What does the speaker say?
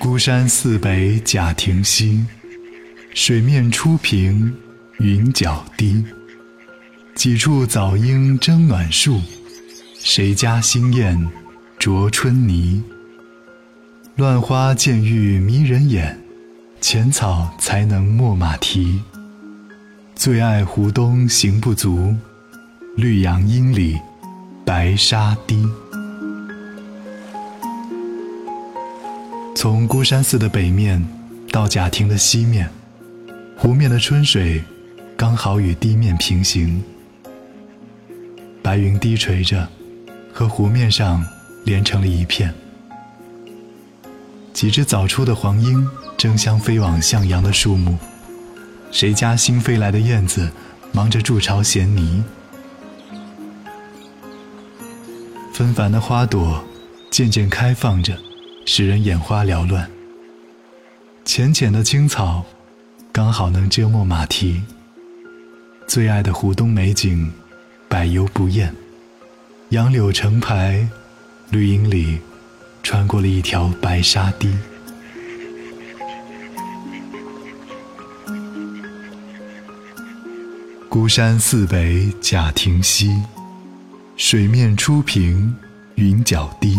孤山寺北贾亭西，水面初平云脚低。几处早莺争暖树，谁家新燕啄春泥？乱花渐欲迷人眼，浅草才能没马蹄。最爱湖东行不足，绿杨阴里白沙堤。从孤山寺的北面到贾亭的西面，湖面的春水刚好与堤面平行。白云低垂着，和湖面上连成了一片。几只早出的黄莺争相飞往向阳的树木，谁家新飞来的燕子忙着筑巢衔泥。纷繁的花朵渐渐开放着，使人眼花缭乱。浅浅的青草刚好能遮没马蹄。最爱的湖东美景。百游不厌，杨柳成排，绿荫里穿过了一条白沙堤。孤山寺北贾亭西，水面初平云脚低。